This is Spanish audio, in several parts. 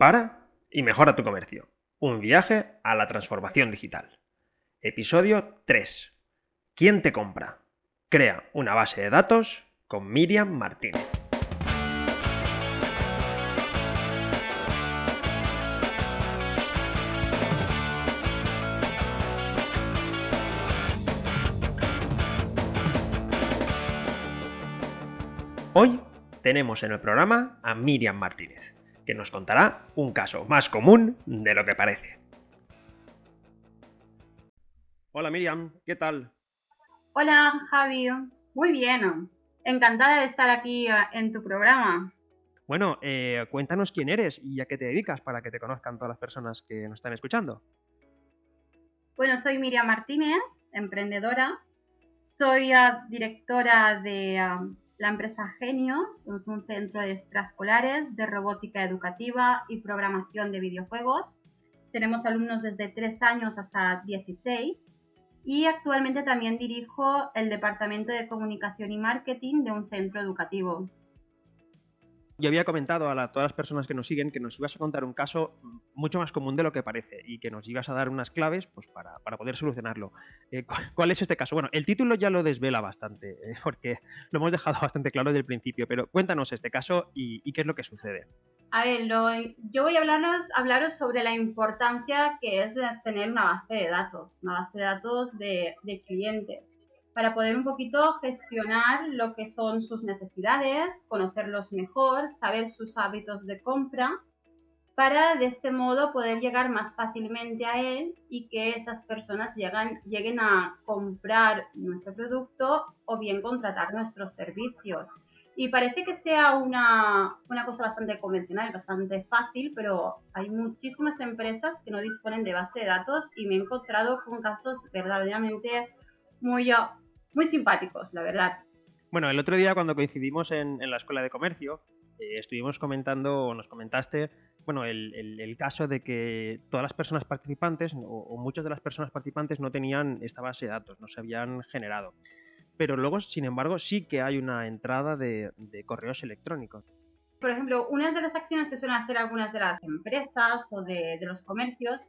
Para y mejora tu comercio. Un viaje a la transformación digital. Episodio 3. ¿Quién te compra? Crea una base de datos con Miriam Martínez. Hoy tenemos en el programa a Miriam Martínez, que nos contará un caso más común de lo que parece. Hola Miriam, ¿qué tal? Hola Javi, muy bien, encantada de estar aquí eh, en tu programa. Bueno, eh, cuéntanos quién eres y a qué te dedicas para que te conozcan todas las personas que nos están escuchando. Bueno, soy Miriam Martínez, emprendedora. Soy eh, directora de la empresa Genios es un centro de extraescolares de robótica educativa y programación de videojuegos. Tenemos alumnos desde 3 años hasta 16 y actualmente también dirijo el departamento de comunicación y marketing de un centro educativo yo había comentado a todas las personas que nos siguen que nos ibas a contar un caso mucho más común de lo que parece y que nos ibas a dar unas claves pues, para, poder solucionarlo. Eh, ¿cuál, es este caso? Bueno, el título ya lo desvela bastante, eh, porque lo hemos dejado bastante claro desde el principio, pero cuéntanos este caso y, qué es lo que sucede. A ver, yo voy a hablaros, hablaros sobre la importancia que es tener una base de datos, una base de datos de, de clientes para poder un poquito gestionar lo que son sus necesidades, conocerlos mejor, saber sus hábitos de compra, para de este modo poder llegar más fácilmente a él y que esas personas lleguen a comprar nuestro producto o bien contratar nuestros servicios. Y parece que sea una, una cosa bastante convencional, bastante fácil, pero hay muchísimas empresas que no disponen de base de datos y me he encontrado con casos verdaderamente muy muy simpáticos, la verdad. Bueno, el otro día cuando coincidimos en, la escuela de comercio, eh, estuvimos comentando, o nos comentaste, bueno, el, caso de que todas las personas participantes, o, muchas de las personas participantes no tenían esta base de datos, no se habían generado. Pero luego, sin embargo, sí que hay una entrada de, correos electrónicos. Por ejemplo, una de las acciones que suelen hacer algunas de las empresas o de, los comercios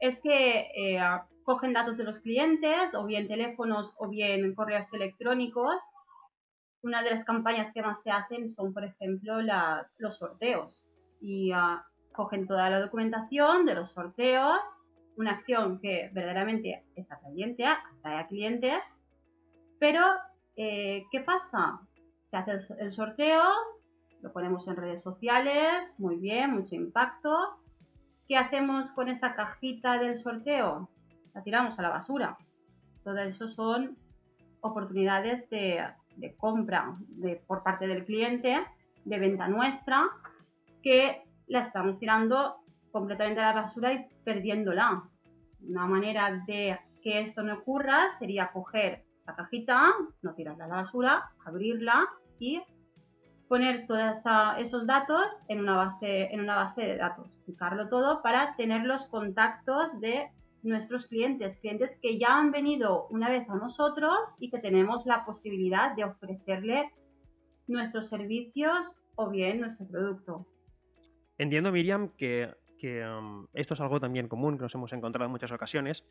es que eh, cogen datos de los clientes, o bien teléfonos, o bien correos electrónicos. Una de las campañas que más se hacen son, por ejemplo, los sorteos. Y ah, cogen toda la documentación de los sorteos, una acción que verdaderamente es atrayente, atrae a clientes, pero eh, ¿qué pasa? Se hace el sorteo, lo ponemos en redes sociales, muy bien, mucho impacto. ¿Qué hacemos con esa cajita del sorteo? La tiramos a la basura. Todo eso son oportunidades de, compra de, por parte del cliente, de venta nuestra, que la estamos tirando completamente a la basura y perdiéndola. Una manera de que esto no ocurra sería coger esa cajita, no tirarla a la basura, abrirla y poner todos esos datos en una base en una base de datos, picarlo todo para tener los contactos de nuestros clientes, clientes que ya han venido una vez a nosotros y que tenemos la posibilidad de ofrecerle nuestros servicios o bien nuestro producto. Entiendo, Miriam, que, um, esto es algo también común que nos hemos encontrado en muchas ocasiones,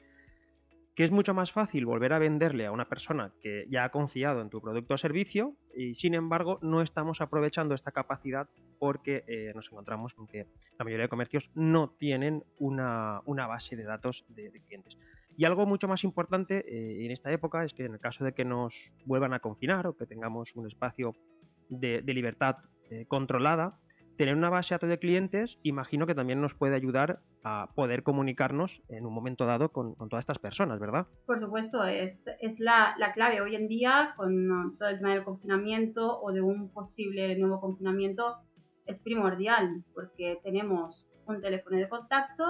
que es mucho más fácil volver a venderle a una persona que ya ha confiado en tu producto o servicio y sin embargo no estamos aprovechando esta capacidad porque eh, nos encontramos con que la mayoría de comercios no tienen una, base de datos de, clientes. Y algo mucho más importante eh, en esta época es que en el caso de que nos vuelvan a confinar o que tengamos un espacio de, libertad eh, controlada, tener una base de clientes, imagino que también nos puede ayudar a poder comunicarnos en un momento dado con, todas estas personas, ¿verdad? Por supuesto, es, la, clave hoy en día con todo el tema del confinamiento o de un posible nuevo confinamiento. Es primordial porque tenemos un teléfono de contacto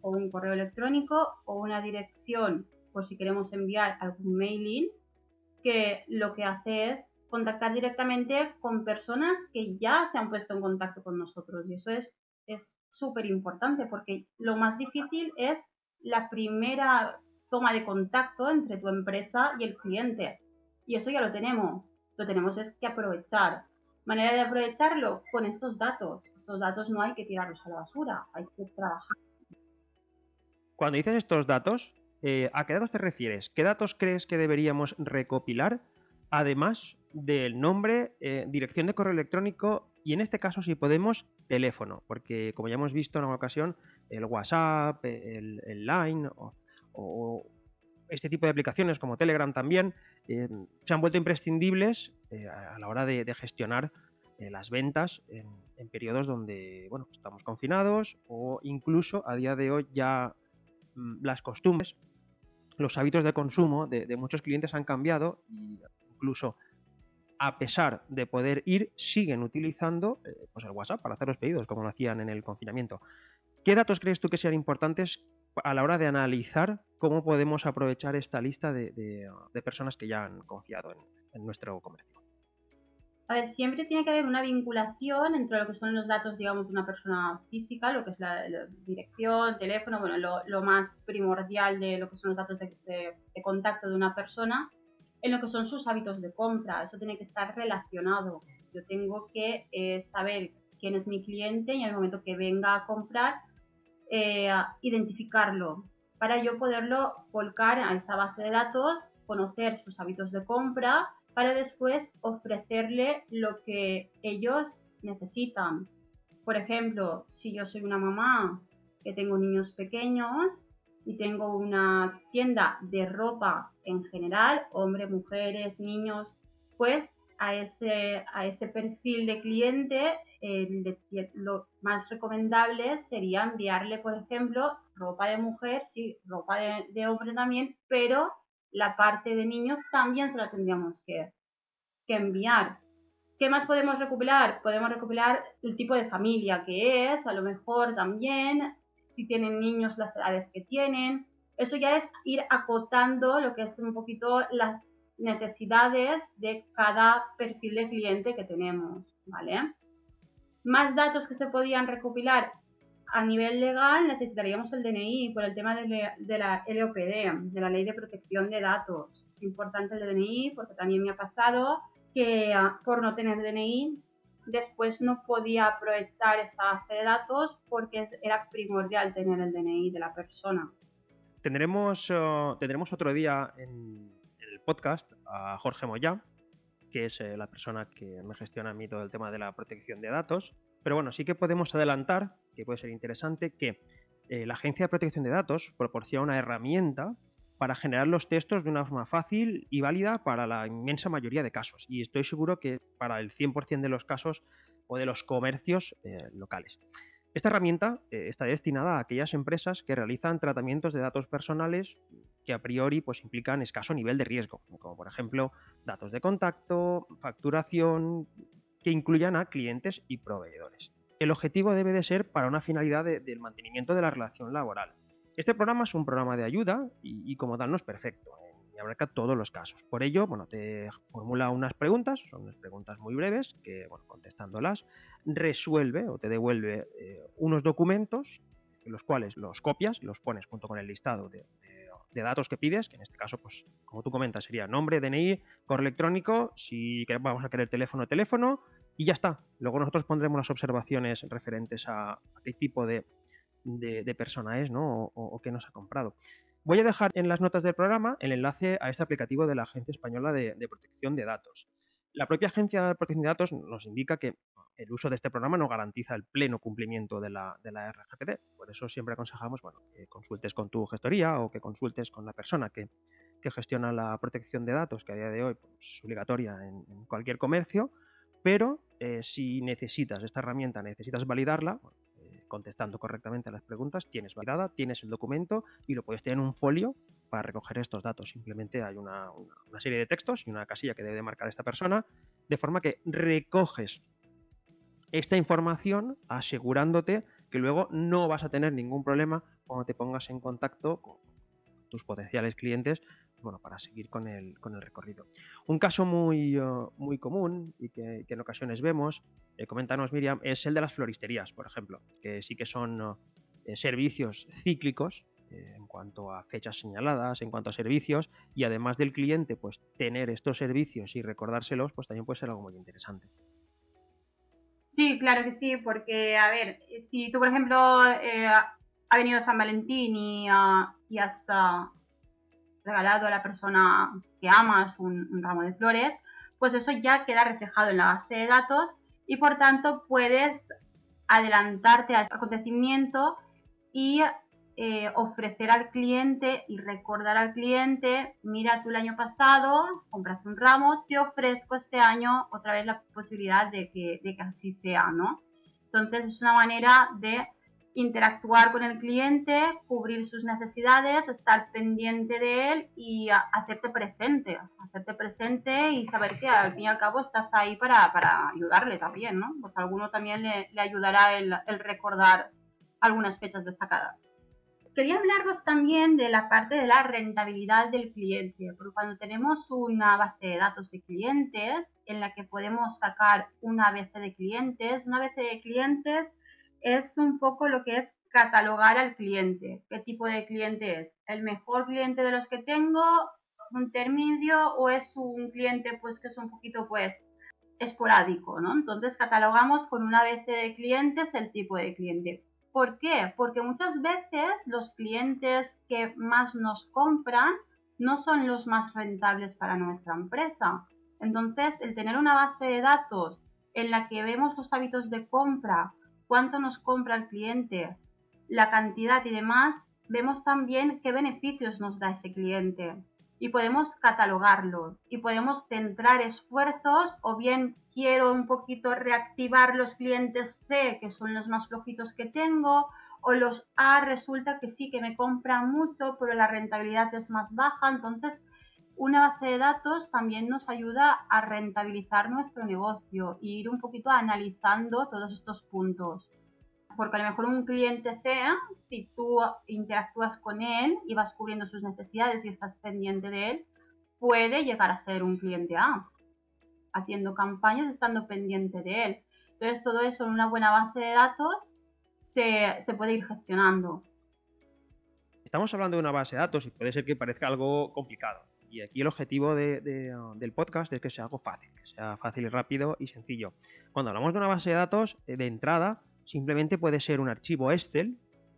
o un correo electrónico o una dirección por si queremos enviar algún mailing que lo que hace es contactar directamente con personas que ya se han puesto en contacto con nosotros. Y eso es súper importante porque lo más difícil es la primera toma de contacto entre tu empresa y el cliente. Y eso ya lo tenemos. Lo tenemos es que aprovechar. Manera de aprovecharlo con estos datos. Estos datos no hay que tirarlos a la basura, hay que trabajar. Cuando dices estos datos, eh, ¿a qué datos te refieres? ¿Qué datos crees que deberíamos recopilar? Además del nombre, eh, dirección de correo electrónico y en este caso, si podemos, teléfono, porque como ya hemos visto en una ocasión, el WhatsApp, el, Line o, este tipo de aplicaciones como Telegram también eh, se han vuelto imprescindibles a la hora de gestionar eh, las ventas en, periodos donde bueno, estamos confinados o incluso a día de hoy ya mm, las costumbres, los hábitos de consumo de, muchos clientes han cambiado y incluso a pesar de poder ir, siguen utilizando eh, pues el WhatsApp para hacer los pedidos, como lo hacían en el confinamiento. ¿Qué datos crees tú que sean importantes a la hora de analizar cómo podemos aprovechar esta lista de, personas que ya han confiado en nuestro comercio? A ver, siempre tiene que haber una vinculación entre lo que son los datos, digamos, de una persona física, lo que es la, dirección, teléfono, bueno, lo, más primordial de lo que son los datos de, contacto de una persona, en lo que son sus hábitos de compra. Eso tiene que estar relacionado. Yo tengo que eh, saber quién es mi cliente y en el momento que venga a comprar, eh, identificarlo para yo poderlo volcar a esa base de datos, conocer sus hábitos de compra para después ofrecerle lo que ellos necesitan. Por ejemplo, si yo soy una mamá que tengo niños pequeños y tengo una tienda de ropa en general, hombres, mujeres, niños, pues a ese, a ese perfil de cliente lo más recomendable sería enviarle, por ejemplo, ropa de mujer, sí, ropa de, de hombre también, pero la parte de niños también se la tendríamos que, enviar. ¿Qué más podemos recopilar? Podemos recopilar el tipo de familia que es, a lo mejor también, si tienen niños, las edades que tienen. Eso ya es ir acotando lo que es un poquito las necesidades de cada perfil de cliente que tenemos, ¿vale? Más datos que se podían recopilar a nivel legal necesitaríamos el DNI por el tema de, la LOPD, de la Ley de Protección de Datos. Es importante el DNI porque también me ha pasado que ah, por no tener DNI después no podía aprovechar esa base de datos porque era primordial tener el DNI de la persona. Tendremos, oh, tendremos otro día en el podcast a Jorge Moya, que es eh, la persona que me gestiona a mí todo el tema de la protección de datos. Pero bueno, sí que podemos adelantar, que puede ser interesante, que eh, la Agencia de Protección de Datos proporciona una herramienta para generar los textos de una forma fácil y válida para la inmensa mayoría de casos. Y estoy seguro que para el 100% de los casos o de los comercios eh, locales. Esta herramienta está destinada a aquellas empresas que realizan tratamientos de datos personales que a priori pues, implican escaso nivel de riesgo, como por ejemplo datos de contacto, facturación, que incluyan a clientes y proveedores. El objetivo debe de ser para una finalidad del mantenimiento de la relación laboral. Este programa es un programa de ayuda y, como tal no es perfecto ¿eh? y abarca todos los casos. Por ello, bueno, te formula unas preguntas, son unas preguntas muy breves que, bueno, contestándolas, resuelve o te devuelve eh, unos documentos, los cuales los copias, los pones junto con el listado de, datos que pides, que en este caso, pues, como tú comentas, sería nombre, DNI, correo electrónico, si vamos a querer teléfono, teléfono, y ya está. Luego nosotros pondremos las observaciones referentes a, qué tipo de, persona es, ¿no? O, qué nos ha comprado. Voy a dejar en las notas del programa el enlace a este aplicativo de la Agencia Española de, de Protección de Datos. La propia Agencia de Protección de Datos nos indica que el uso de este programa no garantiza el pleno cumplimiento de la, de RGPD. Por eso siempre aconsejamos bueno, que consultes con tu gestoría o que consultes con la persona que, gestiona la protección de datos, que a día de hoy pues, es obligatoria en, cualquier comercio, pero eh, si necesitas esta herramienta, necesitas validarla, contestando correctamente a las preguntas, tienes validada, tienes el documento y lo puedes tener en un folio para recoger estos datos. Simplemente hay una, una serie de textos y una casilla que debe marcar esta persona, de forma que recoges esta información asegurándote que luego no vas a tener ningún problema cuando te pongas en contacto con tus potenciales clientes bueno, para seguir con el, con el recorrido. Un caso muy, uh, muy común y que, en ocasiones vemos, eh, coméntanos Miriam, es el de las floristerías, por ejemplo, que sí que son uh, eh, servicios cíclicos eh, en cuanto a fechas señaladas, en cuanto a servicios, y además del cliente, pues tener estos servicios y recordárselos, pues también puede ser algo muy interesante. Sí, claro que sí, porque, a ver, si tú, por ejemplo, eh, ha venido San Valentín y, ah, has ah, regalado a la persona que amas un, ramo de flores, pues eso ya queda reflejado en la base de datos y por tanto puedes adelantarte al acontecimiento y eh, ofrecer al cliente y recordar al cliente, mira tú el año pasado compraste un ramo, te ofrezco este año otra vez la posibilidad de que, de que así sea, ¿no? Entonces es una manera de interactuar con el cliente, cubrir sus necesidades, estar pendiente de él y hacerte presente, hacerte presente y saber que al fin y al cabo estás ahí para, ayudarle también, ¿no? Pues alguno también le, ayudará el, recordar algunas fechas destacadas. Quería hablaros también de la parte de la rentabilidad del cliente, porque cuando tenemos una base de datos de clientes en la que podemos sacar una base de clientes, una base de clientes es un poco lo que es catalogar al cliente. ¿Qué tipo de cliente es? ¿El mejor cliente de los que tengo? ¿Un intermedio? ¿O es un cliente pues que es un poquito pues esporádico? ¿no? Entonces catalogamos con una base de clientes el tipo de cliente. ¿Por qué? Porque muchas veces los clientes que más nos compran no son los más rentables para nuestra empresa. Entonces, el tener una base de datos en la que vemos los hábitos de compra, cuánto nos compra el cliente, la cantidad y demás, vemos también qué beneficios nos da ese cliente. Y podemos catalogarlo y podemos centrar esfuerzos o bien quiero un poquito reactivar los clientes C que son los más flojitos que tengo o los A resulta que sí que me compran mucho pero la rentabilidad es más baja entonces una base de datos también nos ayuda a rentabilizar nuestro negocio e ir un poquito analizando todos estos puntos. Porque a lo mejor un cliente sea, si tú interactúas con él y vas cubriendo sus necesidades y estás pendiente de él, puede llegar a ser un cliente A, haciendo campañas, estando pendiente de él. Entonces todo eso en una buena base de datos se, se puede ir gestionando. Estamos hablando de una base de datos y puede ser que parezca algo complicado y aquí el objetivo del podcast es que sea algo fácil, que sea fácil y rápido y sencillo. Cuando hablamos de una base de datos, eh, de entrada, simplemente puede ser un archivo Excel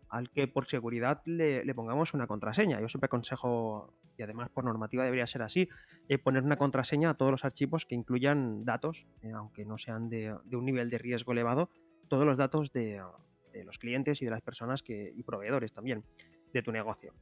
al que por seguridad le, pongamos una contraseña. Yo siempre aconsejo, y además por normativa debería ser así, eh, poner una contraseña a todos los archivos que incluyan datos, eh, aunque no sean de, un nivel de riesgo elevado, todos los datos de, los clientes y de las personas que, y proveedores también de tu negocio.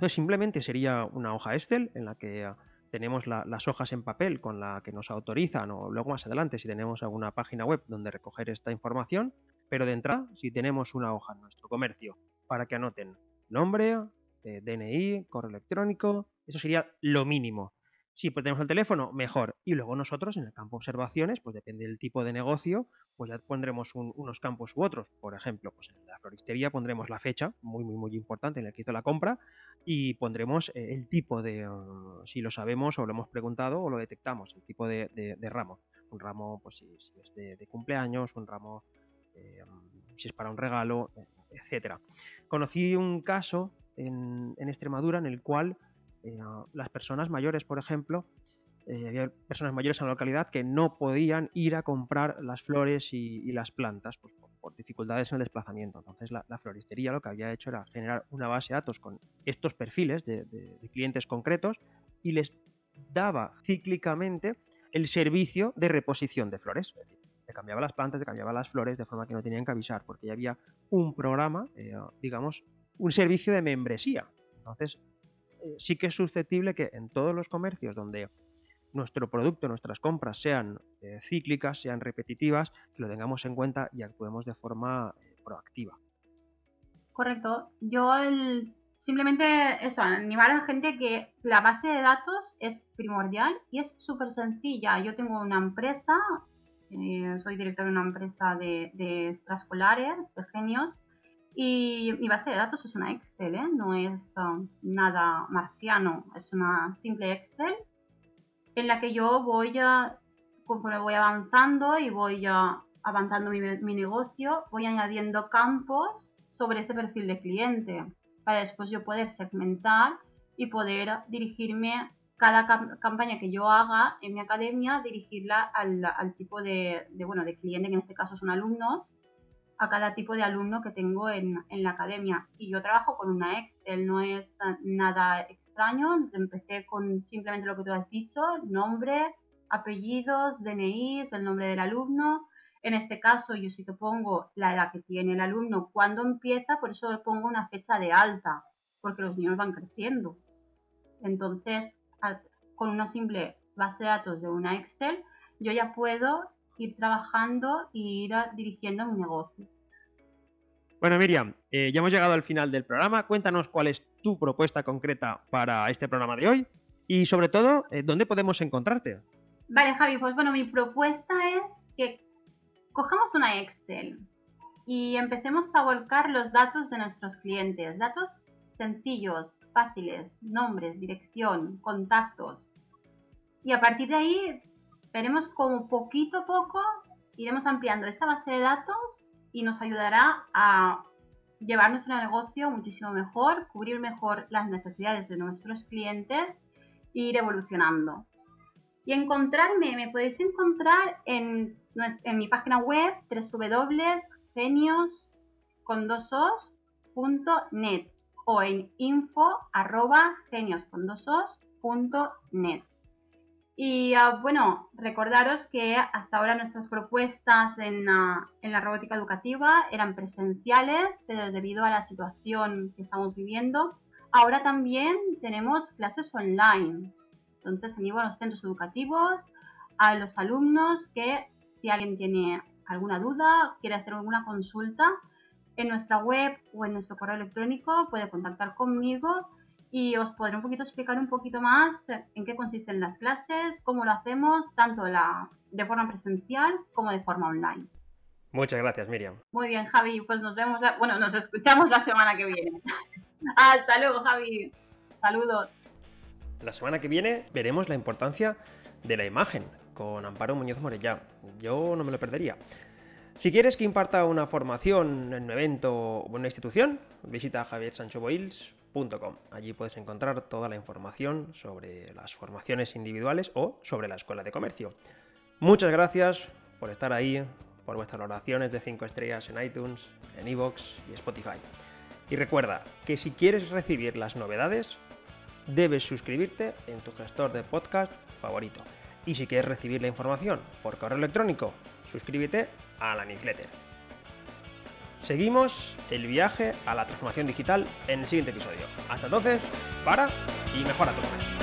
Entonces simplemente sería una hoja Excel en la que tenemos las hojas en papel con la que nos autorizan o luego más adelante si tenemos alguna página web donde recoger esta información, pero de entrada si tenemos una hoja en nuestro comercio para que anoten nombre, eh, DNI, correo electrónico, eso sería lo mínimo. Si tenemos el teléfono, mejor. Y luego nosotros en el campo observaciones, pues depende del tipo de negocio, pues ya pondremos unos campos u otros. Por ejemplo, pues en la floristería pondremos la fecha, muy, muy, muy importante, en el que hizo la compra, y pondremos eh, el tipo de, uh, si lo sabemos o lo hemos preguntado o lo detectamos, el tipo de, ramo. Un ramo, pues si, es de, cumpleaños, un ramo, eh, si es para un regalo, etcétera. Conocí un caso en, en Extremadura en el cual eh, las personas mayores, por ejemplo, eh, había personas mayores en la localidad que no podían ir a comprar las flores y, las plantas pues, por, dificultades en el desplazamiento. Entonces la, floristería lo que había hecho era generar una base de datos con estos perfiles de, clientes concretos y les daba cíclicamente el servicio de reposición de flores. Es decir, te cambiaba las plantas, te cambiaba las flores de forma que no tenían que avisar porque ya había un programa, eh, digamos, un servicio de membresía. Entonces eh, sí que es susceptible que en todos los comercios donde nuestro producto, nuestras compras sean eh, cíclicas, sean repetitivas, que lo tengamos en cuenta y actuemos de forma eh, proactiva. Correcto. Yo simplemente eso, animar a la gente que la base de datos es primordial y es súper sencilla. Yo tengo una empresa, soy director de una empresa de, de de genios, y mi base de datos es una Excel, ¿eh? no es um, nada marciano, es una simple Excel en la que yo voy a, voy avanzando y voy avanzando mi, mi negocio, voy añadiendo campos sobre ese perfil de cliente para después yo poder segmentar y poder dirigirme cada campaña que yo haga en mi academia, dirigirla al, tipo de, bueno, de cliente, que en este caso son alumnos, a cada tipo de alumno que tengo en, la academia. Y yo trabajo con una Excel, no es nada extraño. Empecé con simplemente lo que tú has dicho, nombre, apellidos, DNI, el nombre del alumno. En este caso yo sí que pongo la edad que tiene el alumno, cuando empieza, por eso le pongo una fecha de alta, porque los niños van creciendo. Entonces, con una simple base de datos de una Excel, yo ya puedo ir trabajando y ir dirigiendo mi negocio. Bueno, Miriam, eh, ya hemos llegado al final del programa. Cuéntanos cuál es tu propuesta concreta para este programa de hoy y, sobre todo, eh, dónde podemos encontrarte. Vale, Javi, pues bueno, mi propuesta es que cojamos una Excel y empecemos a volcar los datos de nuestros clientes, datos sencillos, fáciles, nombres, dirección, contactos. Y a partir de ahí veremos como poquito a poco iremos ampliando esta base de datos y nos ayudará a llevar nuestro negocio muchísimo mejor, cubrir mejor las necesidades de nuestros clientes e ir evolucionando. Y encontrarme, me podéis encontrar en, en mi página web www.genios.net o en info arroba net Y ah, bueno, recordaros que hasta ahora nuestras propuestas en, en, la robótica educativa eran presenciales, pero debido a la situación que estamos viviendo, ahora también tenemos clases online. Entonces, animo a los centros educativos, a los alumnos que si alguien tiene alguna duda, quiere hacer alguna consulta, en nuestra web o en nuestro correo electrónico puede contactar conmigo y os podré un poquito explicar un poquito más en qué consisten las clases, cómo lo hacemos, tanto la, de forma presencial como de forma online. Muchas gracias, Miriam. Muy bien, Javi, pues nos vemos, bueno, nos escuchamos la semana que viene. Hasta luego, Javi. Saludos. La semana que viene veremos la importancia de la imagen con Amparo Muñoz Morellá. Yo no me lo perdería. Si quieres que imparta una formación en un evento o en una institución, visita javiersanchoboils.com. Allí puedes encontrar toda la información sobre las formaciones individuales o sobre la escuela de comercio. Muchas gracias por estar ahí, por vuestras oraciones de 5 estrellas en iTunes, en iVoox y Spotify. Y recuerda que si quieres recibir las novedades, debes suscribirte en tu gestor de podcast favorito. Y si quieres recibir la información por correo electrónico, suscríbete a la newsletter. Seguimos el viaje a la transformación digital en el siguiente episodio. Hasta entonces, para y mejora tu comercio.